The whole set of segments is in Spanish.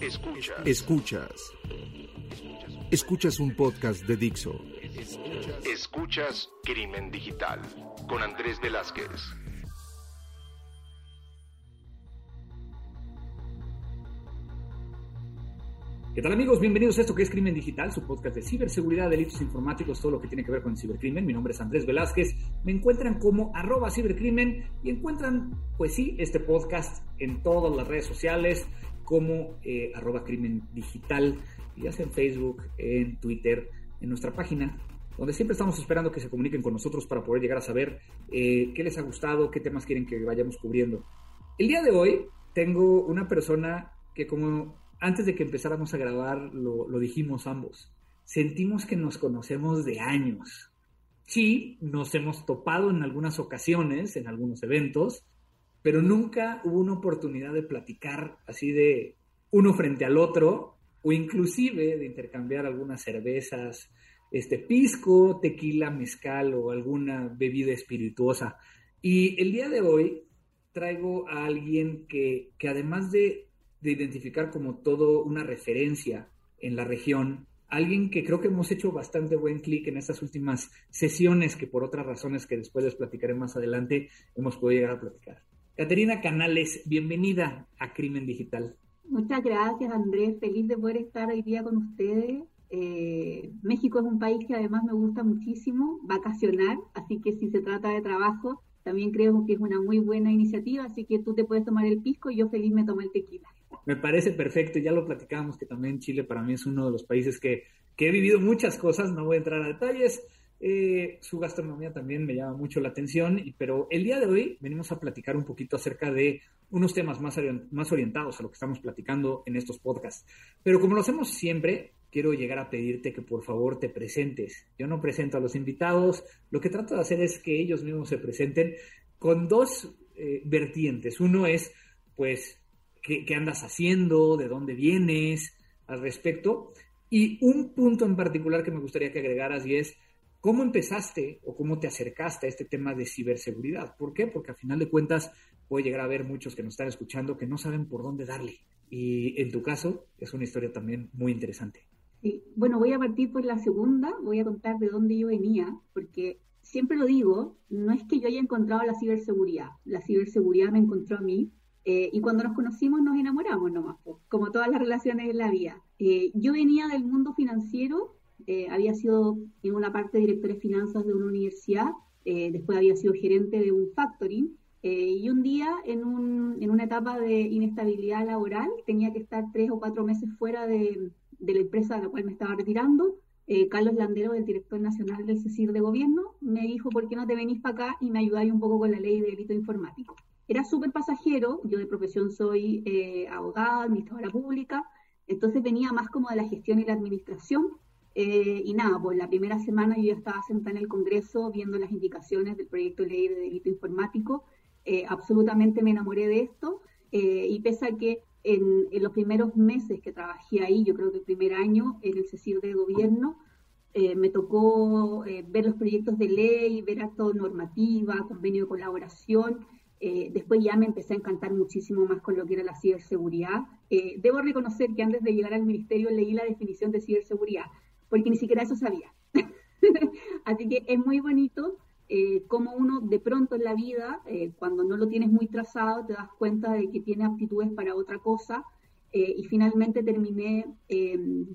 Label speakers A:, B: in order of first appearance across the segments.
A: Escuchas. Escuchas. Escuchas un podcast de Dixo. Escuchas Crimen Digital con Andrés Velázquez.
B: ¿Qué tal amigos? Bienvenidos a esto que es Crimen Digital, su podcast de ciberseguridad, delitos informáticos, todo lo que tiene que ver con el cibercrimen. Mi nombre es Andrés Velázquez. Me encuentran como arroba cibercrimen y encuentran, pues sí, este podcast en todas las redes sociales como eh, arroba crimen digital, ya sea en Facebook, en Twitter, en nuestra página, donde siempre estamos esperando que se comuniquen con nosotros para poder llegar a saber eh, qué les ha gustado, qué temas quieren que vayamos cubriendo. El día de hoy tengo una persona que como antes de que empezáramos a grabar lo, dijimos ambos. Sentimos que nos conocemos de años. Sí, nos hemos topado en algunas ocasiones, en algunos eventos, pero nunca hubo una oportunidad de platicar así de uno frente al otro o inclusive de intercambiar algunas cervezas, este pisco, tequila, mezcal o alguna bebida espirituosa. Y el día de hoy traigo a alguien que, que además de de identificar como todo una referencia en la región, alguien que creo que hemos hecho bastante buen clic en estas últimas sesiones que por otras razones que después les platicaré más adelante hemos podido llegar a platicar. Caterina Canales, bienvenida a Crimen Digital.
C: Muchas gracias Andrés, feliz de poder estar hoy día con ustedes. Eh, México es un país que además me gusta muchísimo vacacionar, así que si se trata de trabajo, también creo que es una muy buena iniciativa, así que tú te puedes tomar el pisco y yo feliz me tomo el tequila.
B: Me parece perfecto, ya lo platicábamos que también Chile para mí es uno de los países que, he vivido muchas cosas, no voy a entrar a detalles. Eh, su gastronomía también me llama mucho la atención, pero el día de hoy venimos a platicar un poquito acerca de unos temas más, más orientados a lo que estamos platicando en estos podcasts. Pero como lo hacemos siempre, quiero llegar a pedirte que por favor te presentes. Yo no presento a los invitados, lo que trato de hacer es que ellos mismos se presenten con dos eh, vertientes. Uno es, pues, qué, andas haciendo, de dónde vienes al respecto. Y un punto en particular que me gustaría que agregaras y es cómo empezaste o cómo te acercaste a este tema de ciberseguridad. ¿Por qué? Porque a final de cuentas puede llegar a haber muchos que nos están escuchando que no saben por dónde darle. Y en tu caso es una historia también muy interesante.
C: Sí, bueno, voy a partir por la segunda, voy a contar de dónde yo venía, porque siempre lo digo, no es que yo haya encontrado la ciberseguridad, la ciberseguridad me encontró a mí, eh, y cuando nos conocimos nos enamoramos nomás, como todas las relaciones en la vida. Eh, yo venía del mundo financiero, eh, había sido en una parte director de finanzas de una universidad, después había sido gerente de un factoring, y un día en, un, en, una etapa de inestabilidad laboral tenía que estar tres o cuatro meses fuera de, de la empresa a la cual me estaba retirando. Carlos Landero, el director nacional del CECIR de gobierno, me dijo, ¿por qué no te venís para acá y me ayudáis un poco con la ley de delito informático? Era súper pasajero, yo de profesión soy eh, abogada, administradora pública, entonces venía más como de la gestión y la administración. Eh, y nada, pues la primera semana yo ya estaba sentada en el Congreso viendo las indicaciones del proyecto de ley de delito informático. Eh, absolutamente me enamoré de esto y pese a que en, en, los primeros meses que trabajé ahí, yo creo que el primer año en el CECIR de gobierno, me tocó ver los proyectos de ley, ver actos normativa, convenio de colaboración, eh, después ya me empecé a encantar muchísimo más con lo que era la ciberseguridad. Eh, debo reconocer que antes de llegar al ministerio leí la definición de ciberseguridad, porque ni siquiera eso sabía. Así que es muy bonito eh, cómo uno de pronto en la vida, cuando no lo tienes muy trazado, te das cuenta de que tiene aptitudes para otra cosa. y finalmente terminé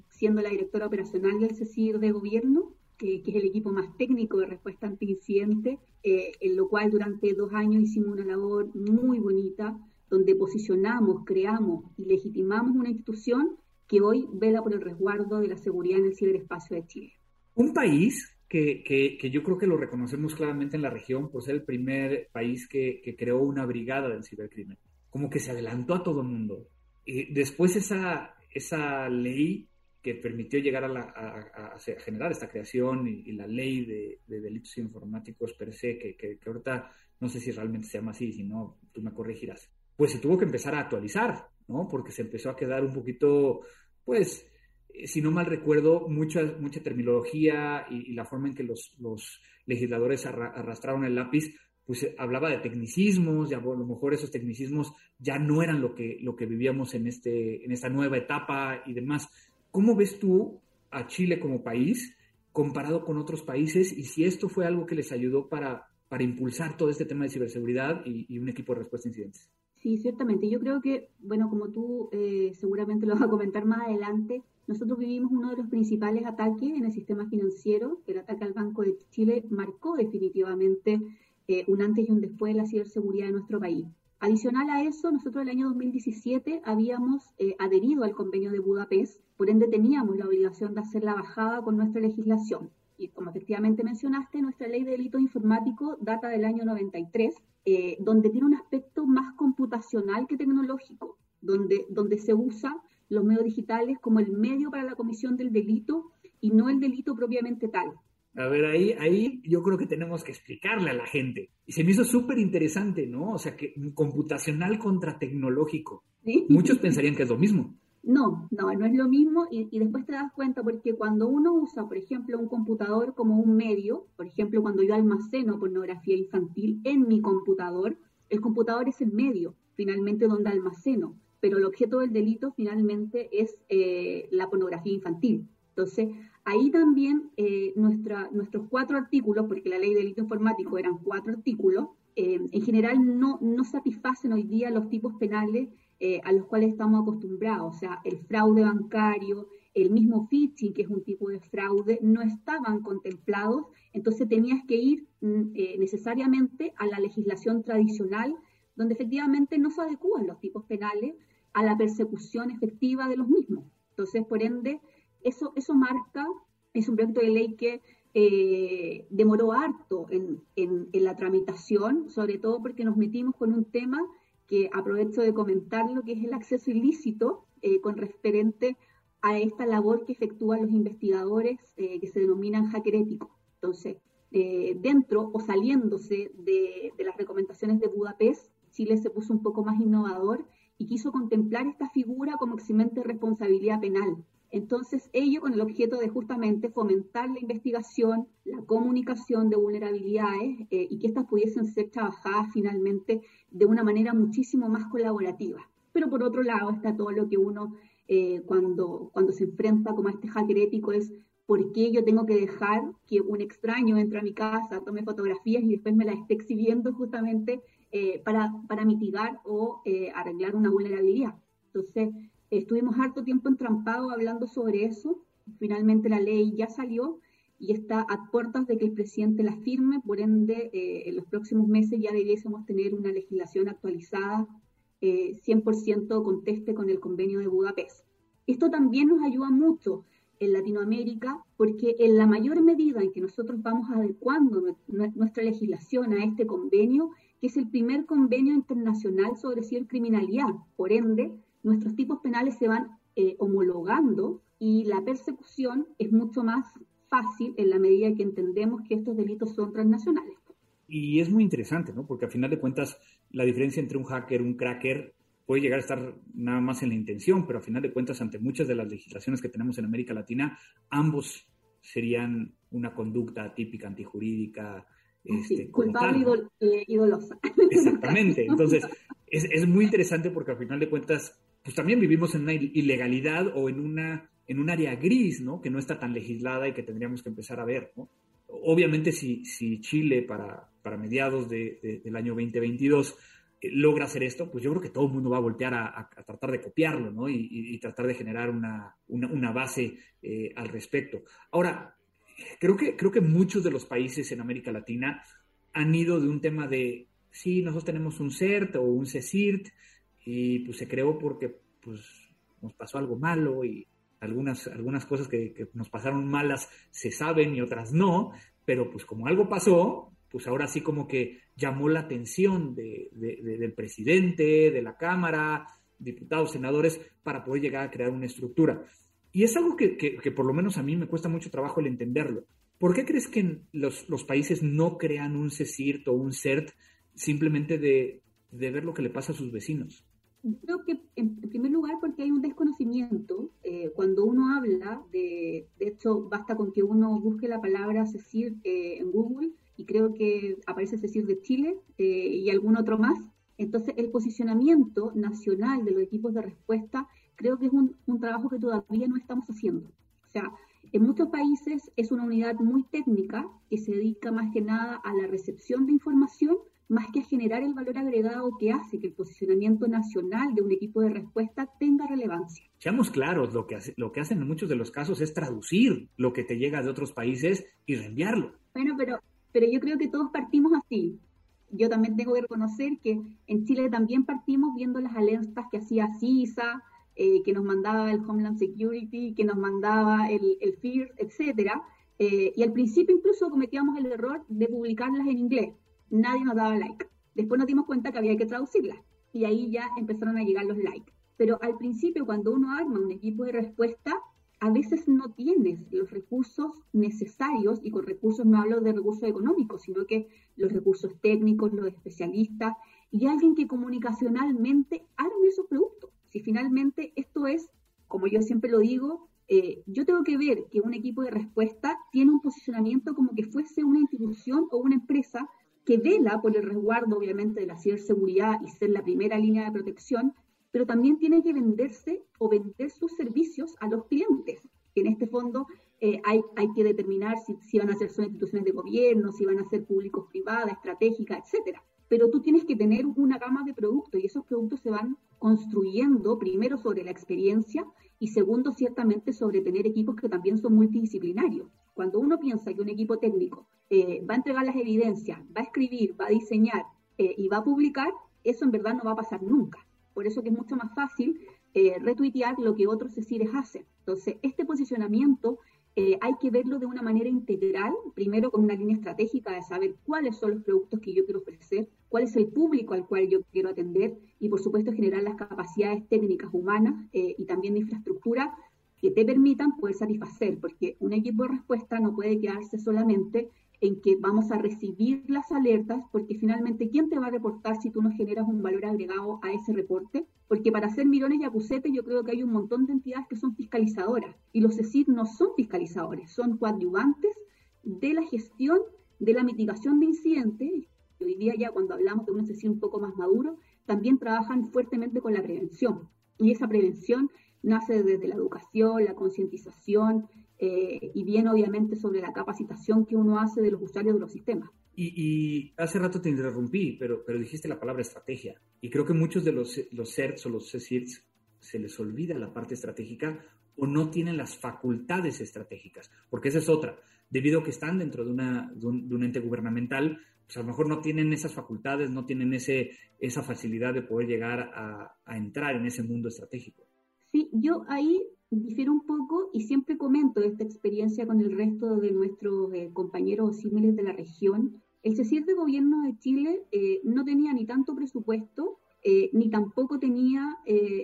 C: siendo la directora operacional del CECIR de gobierno que, es el equipo más técnico de respuesta ante incidente, eh, en lo cual durante dos años hicimos una labor muy bonita, donde posicionamos, creamos y legitimamos una institución que hoy vela por el resguardo de la seguridad en el ciberespacio de Chile.
B: Un país que, que, yo creo que lo reconocemos claramente en la región por ser el primer país que, que creó una brigada del cibercrimen, como que se adelantó a todo el mundo. y después esa, esa ley que permitió llegar a, generar esta creación y, la ley de, delitos informáticos per se, que, que, ahorita no sé si realmente se llama así, si no, tú me corregirás, pues se tuvo que empezar a actualizar, ¿no? Porque se empezó a quedar un poquito, pues, eh, si no mal recuerdo, mucha, mucha terminología y, la forma en que los, legisladores arrastraron el lápiz, pues hablaba de tecnicismos, a lo mejor esos tecnicismos ya no eran lo que, lo que vivíamos en, este, en esta nueva etapa y demás. ¿Cómo ves tú a Chile como país comparado con otros países y si esto fue algo que les ayudó para, para impulsar todo este tema de ciberseguridad y, un equipo de respuesta a incidentes?
C: Sí, ciertamente. Yo creo que, bueno, como tú eh, seguramente lo vas a comentar más adelante, nosotros vivimos uno de los principales ataques en el sistema financiero. El ataque al Banco de Chile marcó definitivamente eh, un antes y un después de la ciberseguridad de nuestro país. Adicional a eso, nosotros el año 2017 habíamos eh, adherido al convenio de Budapest, por ende teníamos la obligación de hacer la bajada con nuestra legislación. Y como efectivamente mencionaste, nuestra ley de delito informático data del año 93, eh, donde tiene un aspecto más computacional que tecnológico, donde, donde se usa los medios digitales como el medio para la comisión del delito y no el delito propiamente tal.
B: A ver, ahí, ahí yo creo que tenemos que explicarle a la gente. Y se me hizo súper interesante, ¿no? O sea, que computacional contra tecnológico. Muchos pensarían que es lo mismo.
C: No, no, no es lo mismo y, después te das cuenta porque cuando uno usa, por ejemplo, un computador como un medio, por ejemplo, cuando yo almaceno pornografía infantil en mi computador, el computador es el medio, finalmente, donde almaceno, pero el objeto del delito finalmente es eh, la pornografía infantil. Entonces, ahí también eh, nuestra, nuestros cuatro artículos, porque la ley de delito informático eran cuatro artículos, eh, en general no, no satisfacen hoy día los tipos penales eh, a los cuales estamos acostumbrados, o sea, el fraude bancario, el mismo phishing, que es un tipo de fraude, no estaban contemplados, entonces tenías que ir mm, eh, necesariamente a la legislación tradicional, donde efectivamente no se adecúan los tipos penales a la persecución efectiva de los mismos. Entonces, por ende, eso, eso marca, es un proyecto de ley que eh, demoró harto en, en, la tramitación, sobre todo porque nos metimos con un tema que aprovecho de comentar lo que es el acceso ilícito eh, con referente a esta labor que efectúan los investigadores eh, que se denominan hacker. Entonces, eh, dentro o saliéndose de, las recomendaciones de Budapest, Chile se puso un poco más innovador y quiso contemplar esta figura como eximente responsabilidad penal. Entonces, ello con el objeto de justamente fomentar la investigación, la comunicación de vulnerabilidades eh, y que éstas pudiesen ser trabajadas finalmente de una manera muchísimo más colaborativa. Pero por otro lado está todo lo que uno eh, cuando, cuando se enfrenta como a este hacker ético es por qué yo tengo que dejar que un extraño entre a mi casa, tome fotografías y después me las esté exhibiendo justamente eh, para, para, mitigar o arreglar una vulnerabilidad. Entonces, Estuvimos harto tiempo entrampados hablando sobre eso. Finalmente la ley ya salió y está a puertas de que el presidente la firme, por ende, eh, en los próximos meses ya debiésemos tener una legislación actualizada, 100% eh, conteste con el convenio de Budapest. Esto también nos ayuda mucho en Latinoamérica porque en la mayor medida en que nosotros vamos adecuando nuestra legislación a este convenio, que es el primer convenio internacional sobre cibercriminalidad, por ende, nuestros tipos penales se van eh, homologando y la persecución es mucho más fácil en la medida que entendemos que estos delitos son transnacionales.
B: Y es muy interesante, ¿no? Porque al final de cuentas, la diferencia entre un hacker, un cracker, puede llegar a estar nada más en la intención, pero al final de cuentas, ante muchas de las legislaciones que tenemos en América Latina, ambos serían una conducta típica antijurídica.
C: Este, culpable y dolosa.
B: Exactamente. Entonces, es, es, muy interesante porque al final de cuentas pues también vivimos en una ilegalidad o en una en un área gris, ¿no? Que no está tan legislada y que tendríamos que empezar a ver, ¿no? Obviamente, si, si Chile para, para mediados de, del año 2022 eh, logra hacer esto, pues yo creo que todo el mundo va a voltear a, tratar de copiarlo, ¿no? Y, tratar de generar una, una, base eh, al respecto. Ahora, creo que, creo que muchos de los países en América Latina han ido de un tema de, sí, nosotros tenemos un CERT o un CECIRT, y pues se creó porque pues nos pasó algo malo y algunas, algunas cosas que, nos pasaron malas se saben y otras no, pero pues como algo pasó, pues ahora sí como que llamó la atención del presidente, de la Cámara, diputados, senadores, para poder llegar a crear una estructura. Y es algo que, que, por lo menos a mí me cuesta mucho trabajo el entenderlo. ¿Por qué crees que los, los países no crean un CECIRT o un CERT simplemente de, de ver lo que le pasa a sus vecinos?
C: Creo que en, primer lugar porque hay un desconocimiento. Eh, cuando uno habla de, de hecho, basta con que uno busque la palabra CECIR eh, en Google y creo que aparece decir de Chile eh, y algún otro más. Entonces, el posicionamiento nacional de los equipos de respuesta creo que es un, un trabajo que todavía no estamos haciendo. O sea, en muchos países es una unidad muy técnica que se dedica más que nada a la recepción de información, más que a generar el valor agregado que hace que el posicionamiento nacional de un equipo de respuesta tenga relevancia.
B: Seamos claros, lo que, lo que hacen en muchos de los casos es traducir lo que te llega de otros países y reenviarlo.
C: Bueno, pero, pero yo creo que todos partimos así. Yo también tengo que reconocer que en Chile también partimos viendo las alertas que hacía CISA, eh, que nos mandaba el Homeland Security, que nos mandaba el, el FIR, etcétera. Eh, y al principio incluso cometíamos el error de publicarlas en inglés nadie nos daba like. Después nos dimos cuenta que había que traducirlas y ahí ya empezaron a llegar los likes. Pero al principio, cuando uno arma un equipo de respuesta, a veces no tienes los recursos necesarios, y con recursos no hablo de recursos económicos, sino que los recursos técnicos, los especialistas, y alguien que comunicacionalmente arme esos productos. Si finalmente esto es, como yo siempre lo digo, eh, yo tengo que ver que un equipo de respuesta tiene un posicionamiento como que fuese una institución o una empresa que vela por el resguardo, obviamente, de la ciberseguridad y ser la primera línea de protección, pero también tiene que venderse o vender sus servicios a los clientes. En este fondo eh, hay, hay, que determinar si, si, van a ser son instituciones de gobierno, si van a ser públicos privadas, estratégicas, etcétera. Pero tú tienes que tener una gama de productos y esos productos se van construyendo primero sobre la experiencia y segundo ciertamente sobre tener equipos que también son multidisciplinarios. Cuando uno piensa que un equipo técnico eh, va a entregar las evidencias, va a escribir, va a diseñar eh, y va a publicar, eso en verdad no va a pasar nunca. Por eso que es mucho más fácil eh, retuitear lo que otros CECIRES hacen. Entonces, este posicionamiento eh, hay que verlo de una manera integral, primero con una línea estratégica de saber cuáles son los productos que yo quiero ofrecer, cuál es el público al cual yo quiero atender y, por supuesto, generar las capacidades técnicas humanas y también de infraestructura que te permitan poder satisfacer, porque un equipo de respuesta no puede quedarse solamente en que vamos a recibir las alertas, porque finalmente, ¿quién te va a reportar si tú no generas un valor agregado a ese reporte? Porque para hacer mirones y acusetes yo creo que hay un montón de entidades que son fiscalizadoras, y los CECID no son fiscalizadores, son coadyuvantes de la gestión de la mitigación de incidentes. Hoy día ya cuando hablamos de un CECID un poco más maduro, también trabajan fuertemente con la prevención. Y esa prevención nace desde la educación, la concientización eh, y bien obviamente sobre la capacitación que uno hace de los usuarios de los sistemas.
B: Y, hace rato te interrumpí, pero, pero dijiste la palabra estrategia. Y creo que muchos de los, los CERTs o los CECIRTs se les olvida la parte estratégica o no tienen las facultades estratégicas, porque esa es otra. Debido a que están dentro de, una, de, un, ente gubernamental, pues a lo mejor no tienen esas facultades, no tienen ese, esa facilidad de poder llegar a, a entrar en ese mundo estratégico.
C: Sí, yo ahí difiero un poco y siempre comento esta experiencia con el resto de nuestros eh, compañeros o símiles de la región. El CECIR de Gobierno de Chile eh, no tenía ni tanto presupuesto, eh, ni tampoco tenía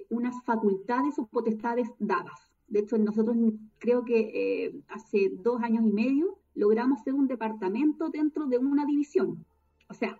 C: unas facultades o potestades dadas. De hecho, nosotros creo que hace dos años y medio logramos ser un departamento dentro de una división. O sea,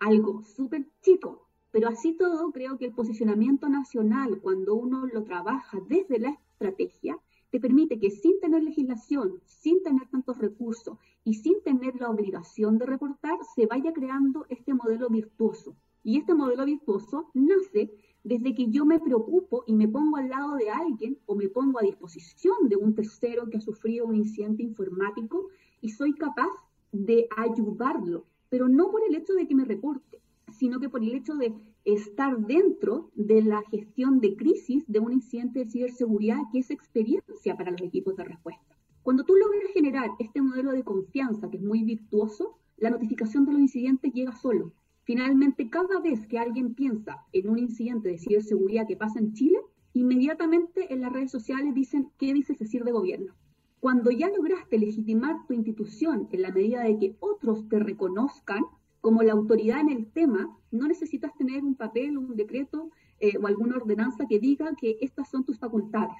C: algo súper chico, pero así todo, creo que el posicionamiento nacional, cuando uno lo trabaja desde la estrategia, te permite que sin tener legislación, sin tener tantos recursos y sin tener la obligación de reportar, se vaya creando este modelo virtuoso. Y este modelo virtuoso nace desde que yo me preocupo y me pongo al lado de alguien o me pongo a disposición de un tercero que ha sufrido un incidente informático y soy capaz de ayudarlo, pero no por el hecho de que me reporte, sino que por el hecho de estar dentro de la gestión de crisis de un incidente de ciberseguridad que es experiencia para los equipos de respuesta. Cuando tú logras generar este modelo de confianza que es muy virtuoso, la notificación de los incidentes llega solo. Finalmente, cada vez que alguien piensa en un incidente de ciberseguridad que pasa en Chile, inmediatamente en las redes sociales dicen qué dice CECIR de gobierno. Cuando ya lograste legitimar tu institución en la medida de que otros te reconozcan, como la autoridad en el tema, no necesitas tener un papel, un decreto eh, o alguna ordenanza que diga que estas son tus facultades.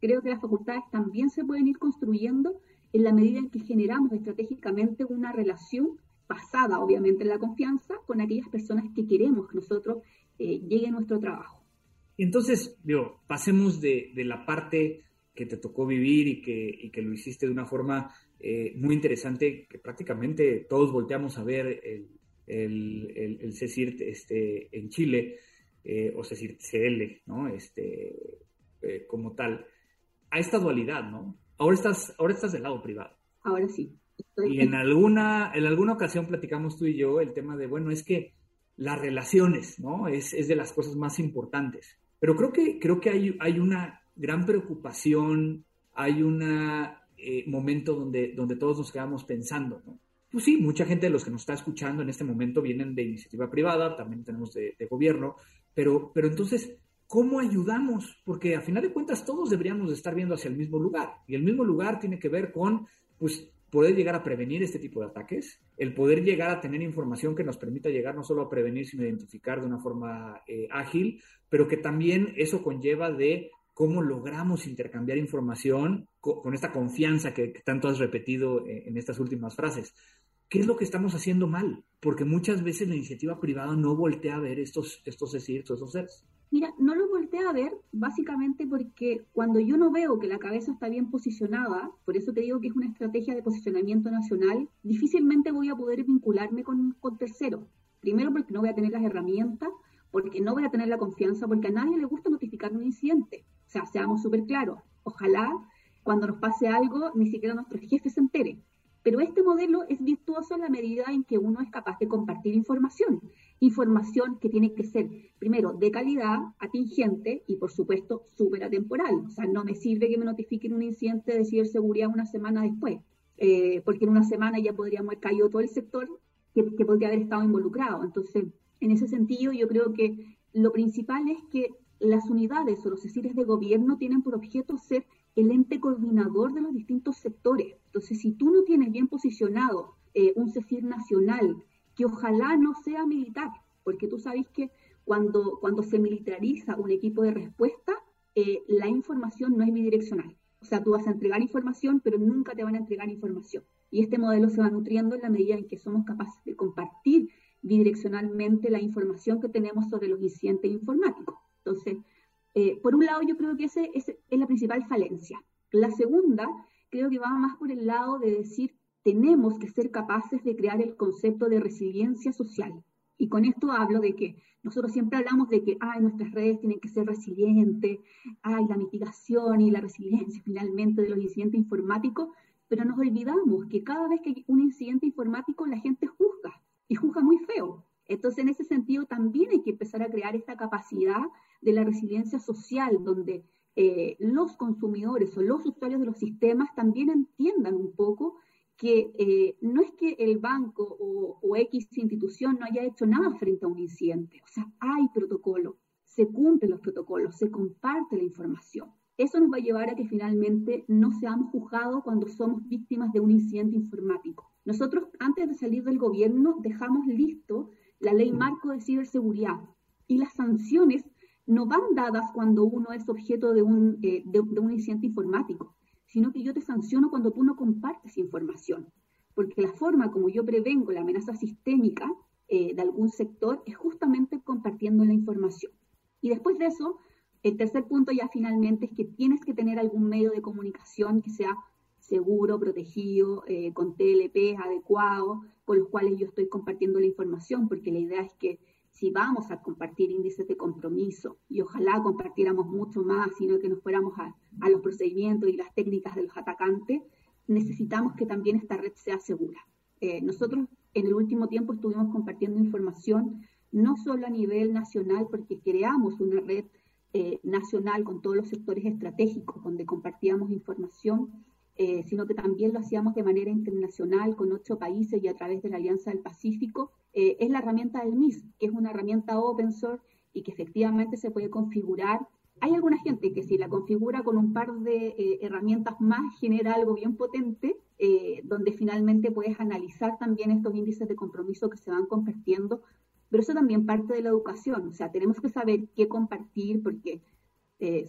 C: Creo que las facultades también se pueden ir construyendo en la medida en que generamos estratégicamente una relación basada, obviamente, en la confianza con aquellas personas que queremos que nosotros eh, llegue nuestro trabajo.
B: Entonces, pasemos de, la parte que te tocó vivir y que, y que lo hiciste de una forma eh, muy interesante, que prácticamente todos volteamos a ver el, el, el, CECIRT este, en Chile, eh, o CECIRT CL, ¿no? Este, eh, como tal, a esta dualidad, ¿no? Ahora estás, ahora estás del lado privado.
C: Ahora sí.
B: Y en alguna, en alguna ocasión platicamos tú y yo el tema de, bueno, es que las relaciones, ¿no? Es, es de las cosas más importantes. Pero creo que, creo que hay, hay una gran preocupación, hay un eh, momento donde, donde todos nos quedamos pensando, ¿no? Pues sí, mucha gente de los que nos está escuchando en este momento vienen de iniciativa privada, también tenemos de, de gobierno, pero, pero entonces, ¿cómo ayudamos? Porque a final de cuentas todos deberíamos de estar viendo hacia el mismo lugar. Y el mismo lugar tiene que ver con, pues, poder llegar a prevenir este tipo de ataques, el poder llegar a tener información que nos permita llegar no solo a prevenir, sino a identificar de una forma eh, ágil, pero que también eso conlleva de cómo logramos intercambiar información con, esta confianza que, tanto has repetido eh, en estas últimas frases. ¿Qué es lo que estamos haciendo mal? Porque muchas veces la iniciativa privada no voltea a ver estos, estos estos seres.
C: Mira, no lo volteé a ver básicamente porque cuando yo no veo que la cabeza está bien posicionada, por eso te digo que es una estrategia de posicionamiento nacional, difícilmente voy a poder vincularme con, con terceros. Primero porque no voy a tener las herramientas, porque no voy a tener la confianza, porque a nadie le gusta notificar un incidente. O sea, seamos súper claros. Ojalá cuando nos pase algo, ni siquiera nuestro jefe se entere. Pero este modelo es virtuoso en la medida en que uno es capaz de compartir información información que tiene que ser, primero, de calidad, atingente y, por supuesto, súper atemporal. O sea, no me sirve que me notifiquen un incidente de ciberseguridad una semana después, eh, porque en una semana ya podríamos haber caído todo el sector que, que podría haber estado involucrado. Entonces, en ese sentido, yo creo que lo principal es que las unidades o los CECIRES de gobierno tienen por objeto ser el ente coordinador de los distintos sectores. Entonces, si tú no tienes bien posicionado eh, un CECIR nacional que ojalá no sea militar, porque tú sabes que cuando, cuando se militariza un equipo de respuesta, eh, la información no es bidireccional. O sea, tú vas a entregar información, pero nunca te van a entregar información. Y este modelo se va nutriendo en la medida en que somos capaces de compartir bidireccionalmente la información que tenemos sobre los incidentes informáticos. Entonces, eh, por un lado, yo creo que esa es la principal falencia. La segunda, creo que va más por el lado de decir tenemos que ser capaces de crear el concepto de resiliencia social. Y con esto hablo de que nosotros siempre hablamos de que ay, nuestras redes tienen que ser resilientes, hay la mitigación y la resiliencia finalmente de los incidentes informáticos, pero nos olvidamos que cada vez que hay un incidente informático la gente juzga y juzga muy feo. Entonces, en ese sentido, también hay que empezar a crear esta capacidad de la resiliencia social, donde eh, los consumidores o los usuarios de los sistemas también entiendan un poco que eh, no es que el banco o, X institución no haya hecho nada frente a un incidente, o sea, hay protocolo, se cumplen los protocolos, se comparte la información. Eso nos va a llevar a que finalmente no seamos juzgados cuando somos víctimas de un incidente informático. Nosotros, antes de salir del gobierno, dejamos listo la ley marco de ciberseguridad y las sanciones no van dadas cuando uno es objeto de un, eh, de un incidente informático sino que yo te sanciono cuando tú no compartes información. Porque la forma como yo prevengo la amenaza sistémica eh, de algún sector es justamente compartiendo la información. Y después de eso, el tercer punto ya finalmente es que tienes que tener algún medio de comunicación que sea seguro, protegido, eh, con TLP adecuado, con los cuales yo estoy compartiendo la información, porque la idea es que si vamos a compartir índices de compromiso y ojalá compartiéramos mucho más, sino que nos fuéramos a, los procedimientos y las técnicas de los atacantes, necesitamos que también esta red sea segura. Eh, nosotros en el último tiempo estuvimos compartiendo información no solo a nivel nacional, porque creamos una red eh, nacional con todos los sectores estratégicos donde compartíamos información, eh, sino que también lo hacíamos de manera internacional con ocho países y a través de la Alianza del Pacífico, eh, es la herramienta del MIS, que es una herramienta open source y que efectivamente se puede configurar. Hay alguna gente que si la configura con un par de eh, herramientas más genera algo bien potente, donde finalmente puedes analizar también estos índices de compromiso que se van compartiendo, pero eso también parte de la educación, o sea, tenemos que saber qué compartir porque...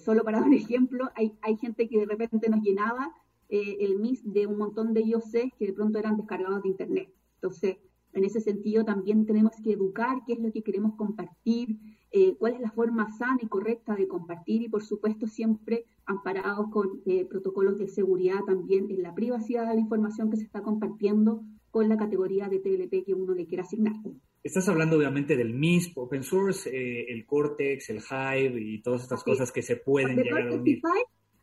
C: solo para dar un ejemplo, hay, hay gente que de repente nos llenaba eh, el MIS de un montón de IOCs que de pronto eran descargados de Internet. Entonces, en ese sentido también tenemos que educar qué es lo que queremos compartir, eh, cuál es la forma sana y correcta de compartir y por supuesto siempre amparados con eh, protocolos de seguridad también en la privacidad de la información que se está compartiendo con la categoría de TLP que uno le quiera asignar.
B: Estás hablando obviamente del MISP, Open Source, eh, el Cortex, el Hive y todas estas cosas que se pueden llegar a unir.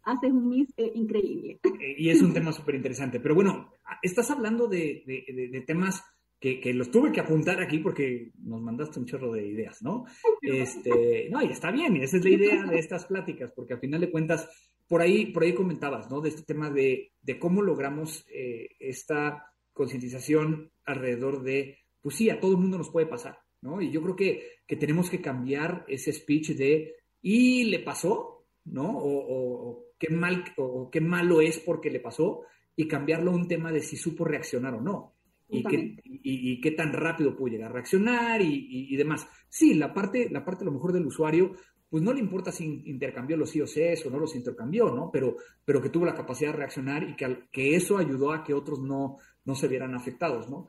C: Haces un MISP increíble.
B: y es un tema súper interesante. Pero bueno, estás hablando de, de temas que, los tuve que apuntar aquí porque nos mandaste un chorro de ideas, ¿no? Este, no, y está bien, y esa es la idea de estas pláticas, porque al final de cuentas, por ahí, por ahí comentabas, ¿no? De este tema de, cómo logramos eh, esta concientización alrededor de, pues sí, a todo el mundo nos puede pasar, ¿no? Y yo creo que, que tenemos que cambiar ese speech de, ¿y le pasó? ¿No? O, qué mal, o qué malo es porque le pasó, y cambiarlo a un tema de si supo reaccionar o no y qué, y, qué, tan rápido pudo llegar a reaccionar y, demás. Sí, la parte, la parte a lo mejor del usuario, pues no le importa si intercambió los IOCs o no los intercambió, ¿no? Pero, pero que tuvo la capacidad de reaccionar y que, que eso ayudó a que otros no, no se vieran afectados, ¿no?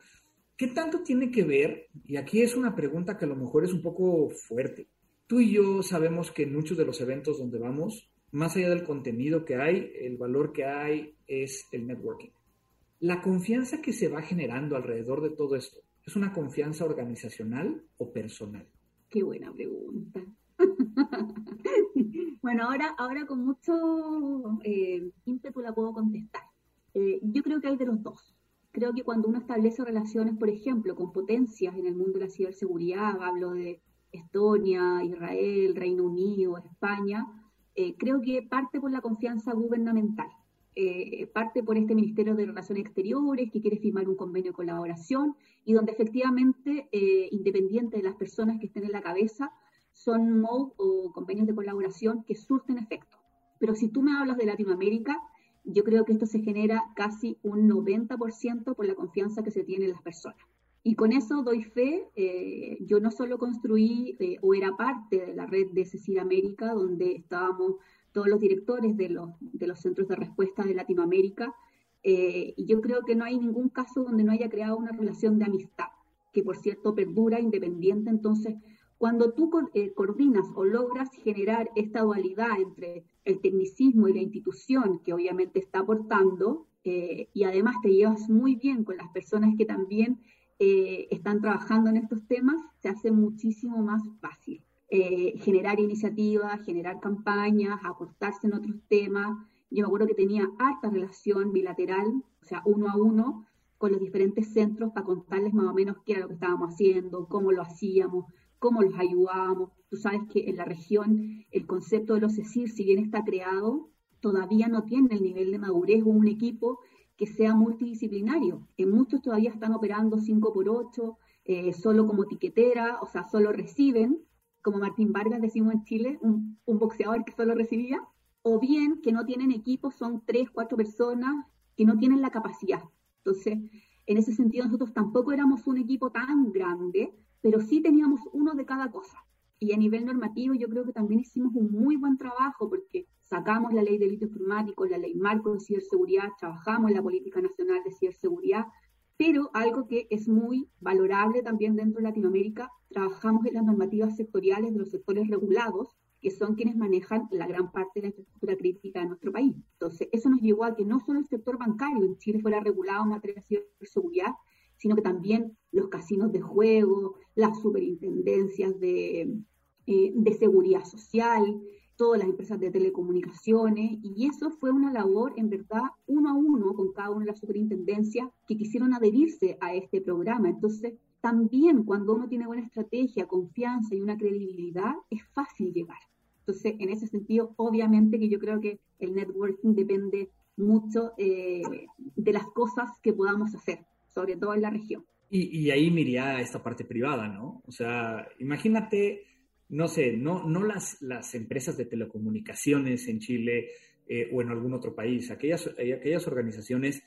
B: ¿Qué tanto tiene que ver? Y aquí es una pregunta que a lo mejor es un poco fuerte. Tú y yo sabemos que en muchos de los eventos donde vamos, más allá del contenido que hay, el valor que hay es el networking. La confianza que se va generando alrededor de todo esto, ¿es una confianza organizacional o personal?
C: Qué buena pregunta. bueno, ahora, ahora con mucho eh, ímpetu la puedo contestar. Eh, yo creo que hay de los dos. Creo que cuando uno establece relaciones, por ejemplo, con potencias en el mundo de la ciberseguridad, hablo de Estonia, Israel, Reino Unido, España, eh, creo que parte por la confianza gubernamental. Eh, parte por este Ministerio de Relaciones Exteriores que quiere firmar un convenio de colaboración y donde efectivamente, eh, independiente de las personas que estén en la cabeza, son MOU o convenios de colaboración que surten efecto. Pero si tú me hablas de Latinoamérica, yo creo que esto se genera casi un 90% por la confianza que se tiene en las personas. Y con eso doy fe, eh, yo no solo construí o era parte de la red de Cecil América, donde estábamos todos los directores de los, de los centros de respuesta de Latinoamérica. Eh, y yo creo que no hay ningún caso donde no haya creado una relación de amistad, que por cierto perdura independiente. Entonces, cuando tú eh, coordinas o logras generar esta dualidad entre el tecnicismo y la institución, que obviamente está aportando, eh, y además te llevas muy bien con las personas que también están trabajando en estos temas, se hace muchísimo más fácil. Eh, generar iniciativas, generar campañas, aportarse en otros temas. Yo me acuerdo que tenía alta relación bilateral, o sea, uno a uno, con los diferentes centros para contarles más o menos qué era lo que estábamos haciendo, cómo lo hacíamos, cómo los ayudábamos. Tú sabes que en la región el concepto de los CECIR, si bien está creado, todavía no tiene el nivel de madurez o un equipo que sea multidisciplinario. En muchos todavía están operando 5 por 8, eh, solo como tiquetera, o sea, solo reciben, como Martín Vargas decimos en Chile, un, boxeador que solo recibía, o bien que no tienen equipo, son tres, cuatro personas que no tienen la capacidad. Entonces, en ese sentido, nosotros tampoco éramos un equipo tan grande, pero sí teníamos uno de cada cosa. Y a nivel normativo, yo creo que también hicimos un muy buen trabajo porque sacamos la ley de delito informático, la ley marco de ciberseguridad, trabajamos en la política nacional de ciberseguridad, pero algo que es muy valorable también dentro de Latinoamérica, trabajamos en las normativas sectoriales de los sectores regulados, que son quienes manejan la gran parte de la infraestructura crítica de nuestro país. Entonces, eso nos llevó a que no solo el sector bancario en Chile fuera regulado en materia de ciberseguridad, sino que también los casinos de juego, las superintendencias de, eh, de seguridad social, todas las empresas de telecomunicaciones, y eso fue una labor, en verdad, uno a uno con cada una de las superintendencias que quisieron adherirse a este programa. Entonces, también cuando uno tiene buena estrategia, confianza y una credibilidad, es fácil llegar. Entonces, en ese sentido, obviamente que yo creo que el networking depende mucho eh, de las cosas que podamos hacer, sobre todo en la región.
B: Y, y ahí miría esta parte privada, ¿no? O sea, imagínate no sé, no, no las, las empresas de telecomunicaciones en Chile eh, o en algún otro país, aquellas, eh, aquellas organizaciones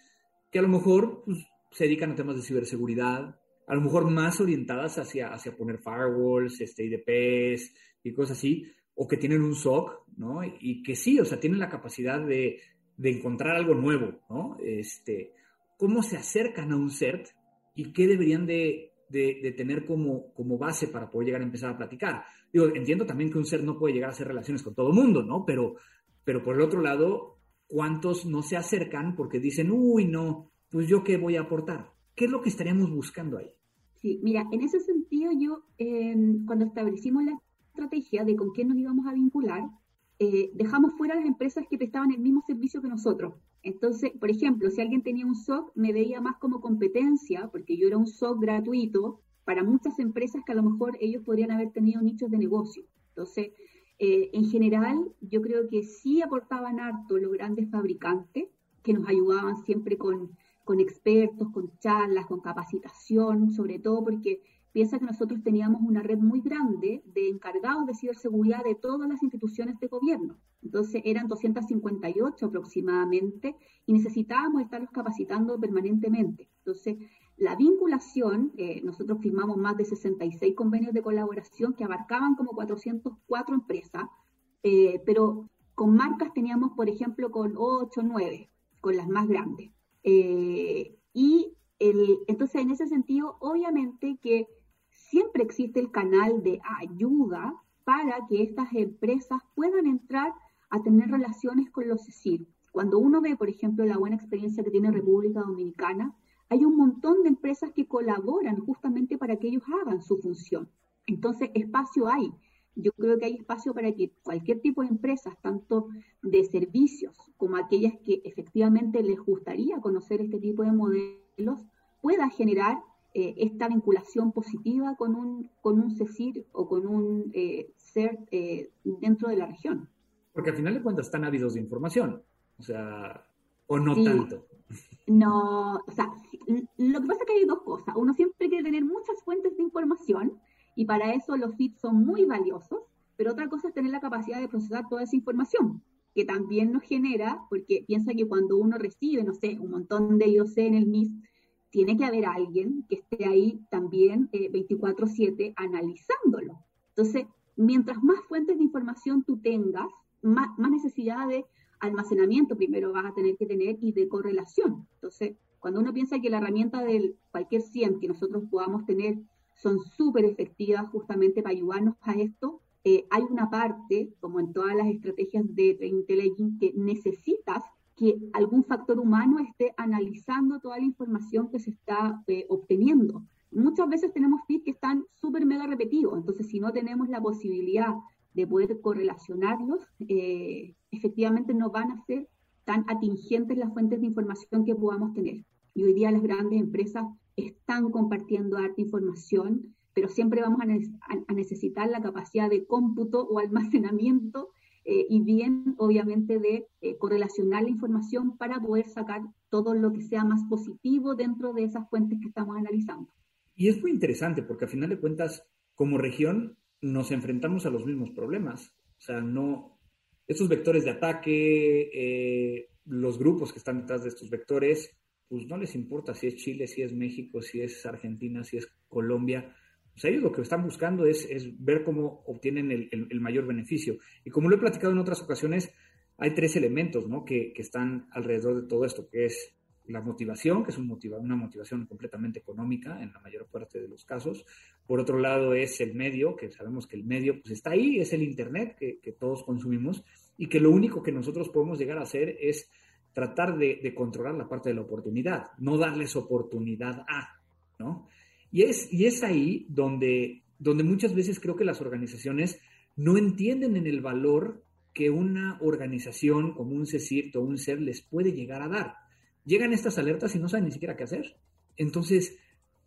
B: que a lo mejor pues, se dedican a temas de ciberseguridad, a lo mejor más orientadas hacia, hacia poner firewalls, este, IDPs y cosas así, o que tienen un SOC, ¿no? Y que sí, o sea, tienen la capacidad de, de encontrar algo nuevo, ¿no? Este, ¿Cómo se acercan a un CERT y qué deberían de de, tener como, como base para poder llegar a empezar a platicar. Digo, entiendo también que un ser no puede llegar a hacer relaciones con todo el mundo, ¿no? Pero, pero por el otro lado, ¿cuántos no se acercan porque dicen, uy, no, pues yo qué voy a aportar? ¿Qué es lo que estaríamos buscando ahí?
C: Sí, mira, en ese sentido yo, em, cuando establecimos la estrategia de con quién nos íbamos a vincular, eh, dejamos fuera las empresas que prestaban el mismo servicio que nosotros. Entonces, por ejemplo, si alguien tenía un SOC, me veía más como competencia, porque yo era un SOC gratuito para muchas empresas que a lo mejor ellos podrían haber tenido nichos de negocio. Entonces, eh, en general, yo creo que sí aportaban harto los grandes fabricantes, que nos ayudaban siempre con, con expertos, con charlas, con capacitación, sobre todo porque Piensa que nosotros teníamos una red muy grande de encargados de ciberseguridad de todas las instituciones de gobierno. Entonces eran 258 aproximadamente y necesitábamos estarlos capacitando permanentemente. Entonces, la vinculación, eh, nosotros firmamos más de 66 convenios de colaboración que abarcaban como 404 empresas, eh, pero con marcas teníamos, por ejemplo, con 8, 9, con las más grandes. Eh, y entonces, en ese sentido, obviamente que siempre existe el canal de ayuda para que estas empresas puedan entrar a tener relaciones con los CECIR. Cuando uno ve, por ejemplo, la buena experiencia que tiene República Dominicana, hay un montón de empresas que colaboran justamente para que ellos hagan su función. Entonces, espacio hay. Yo creo que hay espacio para que cualquier tipo de empresas, tanto de servicios como aquellas que efectivamente les gustaría conocer este tipo de modelos, pueda generar eh, esta vinculación positiva con un, con un CECIR o con un eh, ser eh, dentro de la región.
B: Porque al final de cuentas están ávidos de información, o sea, o no tanto.
C: No, o sea, lo que pasa es que hay dos cosas. Uno siempre quiere tener muchas fuentes de información y para eso los feeds son muy valiosos, pero otra cosa es tener la capacidad de procesar toda esa información, que también nos genera, porque piensa que cuando uno recibe, no sé, un montón de IOC en el MIS, tiene que haber alguien que esté ahí también 24/7 eh, analizándolo. Entonces, mientras más fuentes de información tú tengas, más, necesidad de almacenamiento primero vas a tener que tener y de correlación. Entonces, cuando uno piensa que la herramienta del cualquier 100 que nosotros podamos tener son súper efectivas justamente para ayudarnos a esto, eh, hay una parte, como en todas las estrategias de intelligence, que necesitas que algún factor humano esté analizando toda la información que se está eh, obteniendo. Muchas veces tenemos feeds que están súper mega repetidos, entonces si no tenemos la posibilidad de poder correlacionarlos, eh, efectivamente no van a ser tan atingentes las fuentes de información que podamos tener. Y hoy día las grandes empresas están compartiendo harta información, pero siempre vamos a necesitar la capacidad de cómputo o almacenamiento eh, y bien, obviamente, de eh, correlacionar la información para poder sacar todo lo que sea más positivo dentro de esas fuentes que estamos analizando.
B: Y es muy interesante porque a final de cuentas, como región, nos enfrentamos a los mismos problemas. O sea, no, estos vectores de ataque, eh, los grupos que están detrás de estos vectores, pues no les importa si es Chile, si es México, si es Argentina, si es Colombia pues ellos lo que están buscando es, ver cómo obtienen el, mayor beneficio. Y como lo he platicado en otras ocasiones, hay tres elementos ¿no? que, están alrededor de todo esto, que es la motivación, que es un una motivación completamente económica en la mayor parte de los casos. Por otro lado es el medio, que sabemos que el medio pues está ahí, es el Internet que, todos consumimos y que lo único que nosotros podemos llegar a hacer es tratar de, de controlar la parte de la oportunidad, no darles oportunidad a, ¿no? Y es, y es ahí donde, donde muchas veces creo que las organizaciones no entienden en el valor que una organización como un CECIRT o un SER les puede llegar a dar. Llegan estas alertas y no saben ni siquiera qué hacer. Entonces,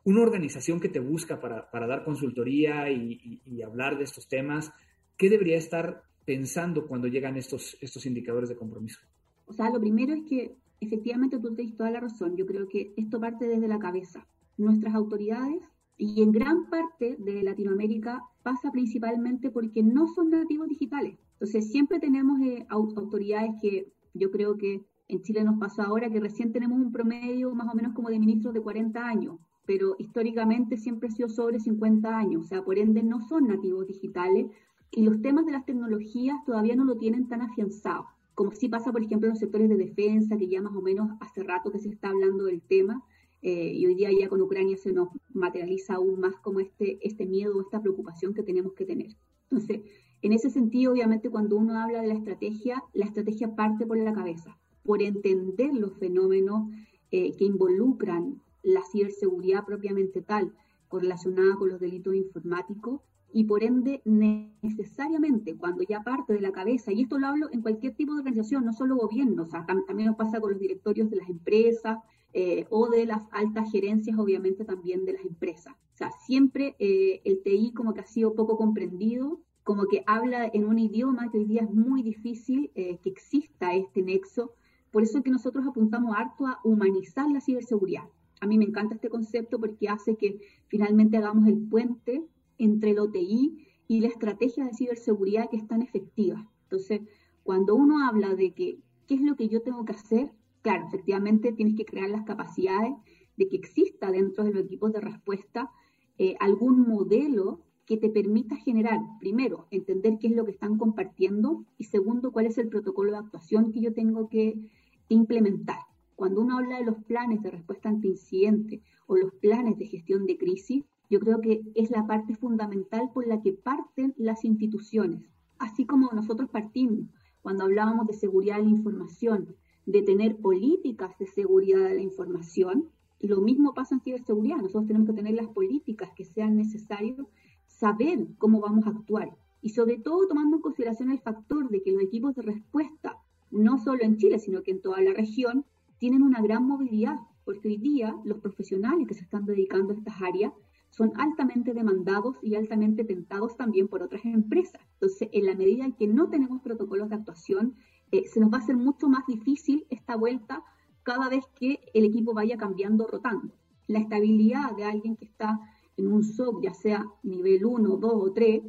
B: una organización que te busca para, dar consultoría y, hablar de estos temas, ¿qué debería estar pensando cuando llegan estos, estos indicadores de compromiso?
C: O sea, lo primero es que efectivamente tú tienes toda la razón. Yo creo que esto parte desde la cabeza nuestras autoridades y en gran parte de Latinoamérica pasa principalmente porque no son nativos digitales. Entonces siempre tenemos eh, autoridades que yo creo que en Chile nos pasó ahora que recién tenemos un promedio más o menos como de ministros de 40 años, pero históricamente siempre ha sido sobre 50 años, o sea, por ende no son nativos digitales y los temas de las tecnologías todavía no lo tienen tan afianzado, como sí pasa, por ejemplo, en los sectores de defensa, que ya más o menos hace rato que se está hablando del tema, eh, y hoy día ya con Ucrania se nos materializa aún más como este, este miedo, esta preocupación que tenemos que tener. Entonces, en ese sentido, obviamente, cuando uno habla de la estrategia, la estrategia parte por la cabeza, por entender los fenómenos eh, que involucran la ciberseguridad propiamente tal, correlacionada con los delitos informáticos, y por ende necesariamente cuando ya parte de la cabeza, y esto lo hablo en cualquier tipo de organización, no solo gobierno, o sea, también nos pasa con los directorios de las empresas eh, o de las altas gerencias, obviamente también de las empresas. O sea, siempre eh, el TI como que ha sido poco comprendido, como que habla en un idioma que hoy día es muy difícil eh, que exista este nexo. Por eso es que nosotros apuntamos harto a humanizar la ciberseguridad. A mí me encanta este concepto porque hace que finalmente hagamos el puente entre el OTI y la estrategia de ciberseguridad que es tan efectiva. Entonces, cuando uno habla de que, qué es lo que yo tengo que hacer, claro, efectivamente tienes que crear las capacidades de que exista dentro de los equipos de respuesta eh, algún modelo que te permita generar, primero, entender qué es lo que están compartiendo y segundo, cuál es el protocolo de actuación que yo tengo que implementar. Cuando uno habla de los planes de respuesta ante incidente o los planes de gestión de crisis, yo creo que es la parte fundamental por la que parten las instituciones, así como nosotros partimos cuando hablábamos de seguridad de la información, de tener políticas de seguridad de la información. Lo mismo pasa en ciberseguridad. Nosotros tenemos que tener las políticas que sean necesarias saber cómo vamos a actuar y sobre todo tomando en consideración el factor de que los equipos de respuesta, no solo en Chile, sino que en toda la región, tienen una gran movilidad, porque hoy día los profesionales que se están dedicando a estas áreas son altamente demandados y altamente tentados también por otras empresas. Entonces, en la medida en que no tenemos protocolos de actuación, eh, se nos va a hacer mucho más difícil esta vuelta cada vez que el equipo vaya cambiando, rotando. La estabilidad de alguien que está en un SOC, ya sea nivel 1, 2 o 3,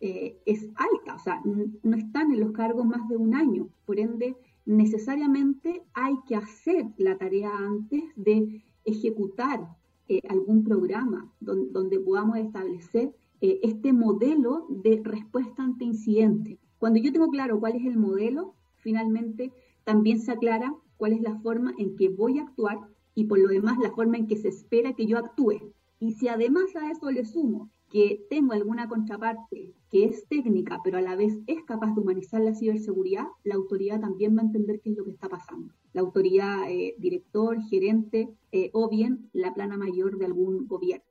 C: eh, es alta, o sea, no están en los cargos más de un año. Por ende, necesariamente hay que hacer la tarea antes de ejecutar eh, algún programa donde, podamos establecer eh, este modelo de respuesta ante incidente. Cuando yo tengo claro cuál es el modelo, finalmente también se aclara cuál es la forma en que voy a actuar y por lo demás la forma en que se espera que yo actúe. Y si además a eso le sumo que tengo alguna contraparte que es técnica, pero a la vez es capaz de humanizar la ciberseguridad, la autoridad también va a entender qué es lo que está pasando. La autoridad, eh, director, gerente eh, o bien la plana mayor de algún gobierno.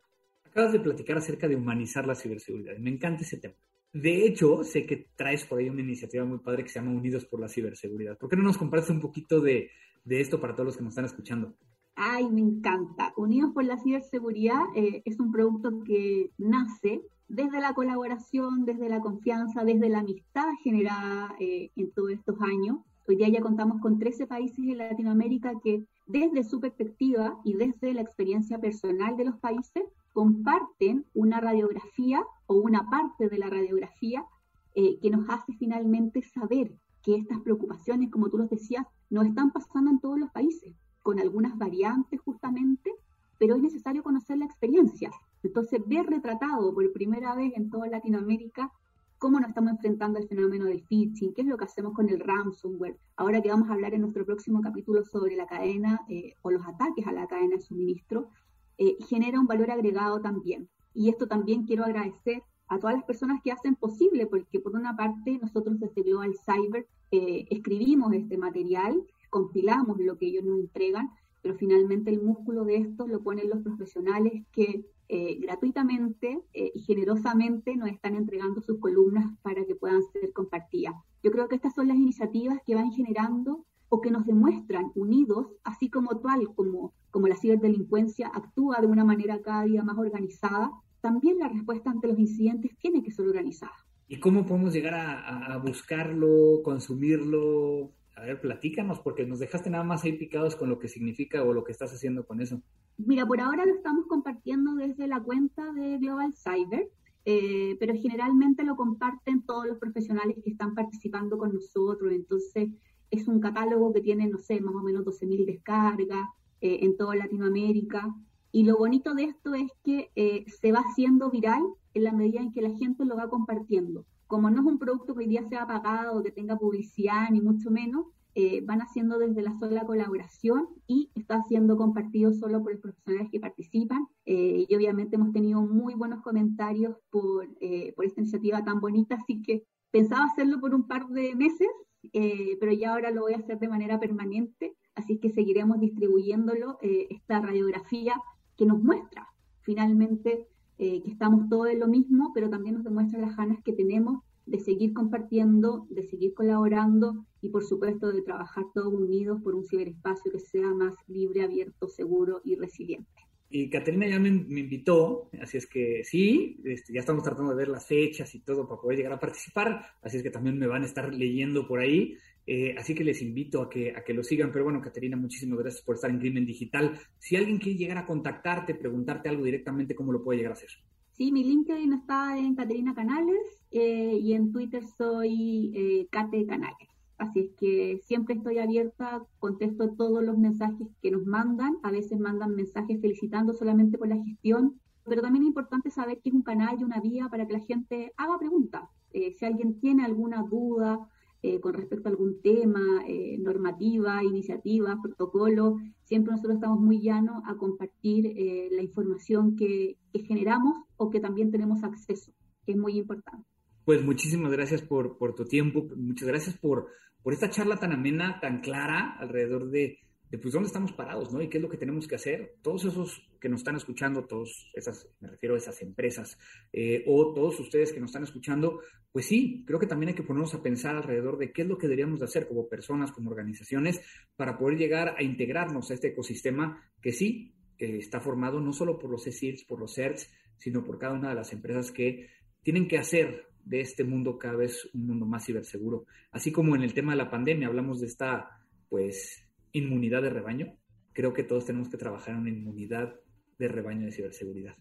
B: Acabas de platicar acerca de humanizar la ciberseguridad. Me encanta ese tema. De hecho, sé que traes por ahí una iniciativa muy padre que se llama Unidos por la Ciberseguridad. ¿Por qué no nos compartes un poquito de, de esto para todos los que nos están escuchando?
C: Ay, me encanta. Unidos por la Ciberseguridad eh, es un producto que nace desde la colaboración, desde la confianza, desde la amistad generada eh, en todos estos años. Hoy día ya contamos con 13 países en Latinoamérica que desde su perspectiva y desde la experiencia personal de los países comparten una radiografía o una parte de la radiografía eh, que nos hace finalmente saber que estas preocupaciones, como tú los decías, no están pasando en todos los países con algunas variantes justamente, pero es necesario conocer la experiencia. Entonces, ver retratado por primera vez en toda Latinoamérica cómo nos estamos enfrentando al fenómeno del phishing, qué es lo que hacemos con el ransomware. Ahora que vamos a hablar en nuestro próximo capítulo sobre la cadena eh, o los ataques a la cadena de suministro, eh, genera un valor agregado también. Y esto también quiero agradecer a todas las personas que hacen posible, porque por una parte nosotros desde Global Cyber eh, escribimos este material compilamos lo que ellos nos entregan, pero finalmente el músculo de esto lo ponen los profesionales que eh, gratuitamente y generosamente nos están entregando sus columnas para que puedan ser compartidas. Yo creo que estas son las iniciativas que van generando o que nos demuestran unidos, así como tal, como, como la ciberdelincuencia actúa de una manera cada día más organizada, también la respuesta ante los incidentes tiene que ser organizada.
B: ¿Y cómo podemos llegar a, a buscarlo, consumirlo, a ver, platícanos, porque nos dejaste nada más ahí picados con lo que significa o lo que estás haciendo con eso.
C: Mira, por ahora lo estamos compartiendo desde la cuenta de Global Cyber, eh, pero generalmente lo comparten todos los profesionales que están participando con nosotros. Entonces, es un catálogo que tiene, no sé, más o menos 12.000 descargas eh, en toda Latinoamérica. Y lo bonito de esto es que eh, se va haciendo viral en la medida en que la gente lo va compartiendo como no es un producto que hoy día sea pagado que tenga publicidad, ni mucho menos, eh, van haciendo desde la sola colaboración y está siendo compartido solo por los profesionales que participan. Eh, y obviamente hemos tenido muy buenos comentarios por, por esta iniciativa tan bonita, así que pensaba hacerlo por un par de meses, pero ya ahora lo voy a hacer de manera permanente, así que seguiremos distribuyéndolo, esta radiografía que nos muestra finalmente que estamos todos en lo mismo, pero también nos demuestra las ganas que tenemos de seguir compartiendo, de seguir colaborando y por supuesto de trabajar todos unidos por un ciberespacio que sea más libre, abierto, seguro y resiliente.
B: Y Caterina ya me, invitó, así es que sí, este, ya estamos tratando de ver las fechas y todo para poder llegar a participar, así es que también me van a estar leyendo por ahí, eh, así que les invito a que, a que lo sigan. Pero bueno, Caterina, muchísimas gracias por estar en Crimen Digital. Si alguien quiere llegar a contactarte, preguntarte algo directamente, ¿cómo lo puede llegar a hacer?
C: Sí, mi LinkedIn está en Caterina Canales eh, y en Twitter soy eh, Cate Canales. Así es que siempre estoy abierta, contesto todos los mensajes que nos mandan. A veces mandan mensajes felicitando solamente por la gestión, pero también es importante saber que es un canal y una vía para que la gente haga preguntas. Eh, si alguien tiene alguna duda eh, con respecto a algún tema, eh, normativa, iniciativa, protocolo, siempre nosotros estamos muy llanos a compartir la información que, generamos o que también tenemos acceso, que es muy importante.
B: Pues muchísimas gracias por tu tiempo, muchas gracias por, por esta charla tan amena, tan clara alrededor de, pues dónde estamos parados, ¿no? Y qué es lo que tenemos que hacer. Todos esos que nos están escuchando, todos esas, me refiero a esas empresas, eh, o todos ustedes que nos están escuchando, pues sí, creo que también hay que ponernos a pensar alrededor de qué es lo que deberíamos de hacer como personas, como organizaciones, para poder llegar a integrarnos a este ecosistema que sí está formado no solo por los CSIRS, por los CERTs, sino por cada una de las empresas que tienen que hacer de este mundo cada vez un mundo más ciberseguro. Así como en el tema de la pandemia hablamos de esta, pues, inmunidad de rebaño, creo que todos tenemos que trabajar en una inmunidad de rebaño de ciberseguridad.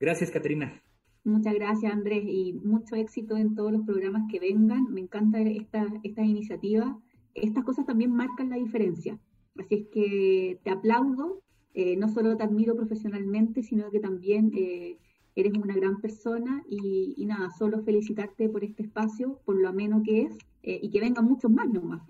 B: Gracias, Caterina.
C: Muchas gracias, Andrés, y mucho éxito en todos los programas que vengan. Me encanta esta, esta iniciativa. Estas cosas también marcan la diferencia. Así es que te aplaudo, eh, no solo te admiro profesionalmente, sino que también eh, eres una gran persona y, nada, solo felicitarte por este espacio, por lo ameno que es eh, y que vengan muchos más nomás.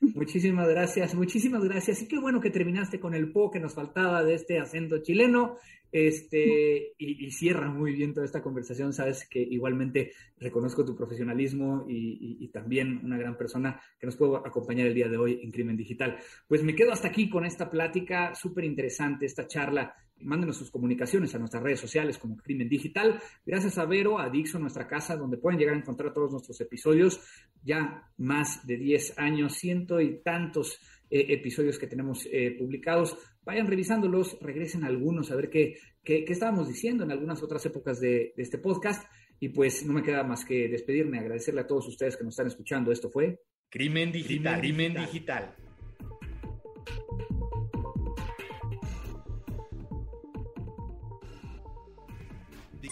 B: Muchísimas gracias, muchísimas gracias. Y qué bueno que terminaste con el po que nos faltaba de este acento chileno. Este, y, cierra muy bien toda esta conversación. Sabes que igualmente reconozco tu profesionalismo y, también una gran persona que nos puede acompañar el día de hoy en Crimen Digital. Pues me quedo hasta aquí con esta plática súper interesante, esta charla. Mándenos sus comunicaciones a nuestras redes sociales como Crimen Digital. Gracias a Vero, a Dixon, nuestra casa, donde pueden llegar a encontrar todos nuestros episodios. Ya más de 10 años, ciento y tantos eh, episodios que tenemos eh, publicados vayan revisándolos, regresen algunos a ver qué, qué, estábamos diciendo en algunas otras épocas de, este podcast. Y pues no me queda más que despedirme, agradecerle a todos ustedes que nos están escuchando. Esto fue
A: Crimen Digital. Crimen Digital.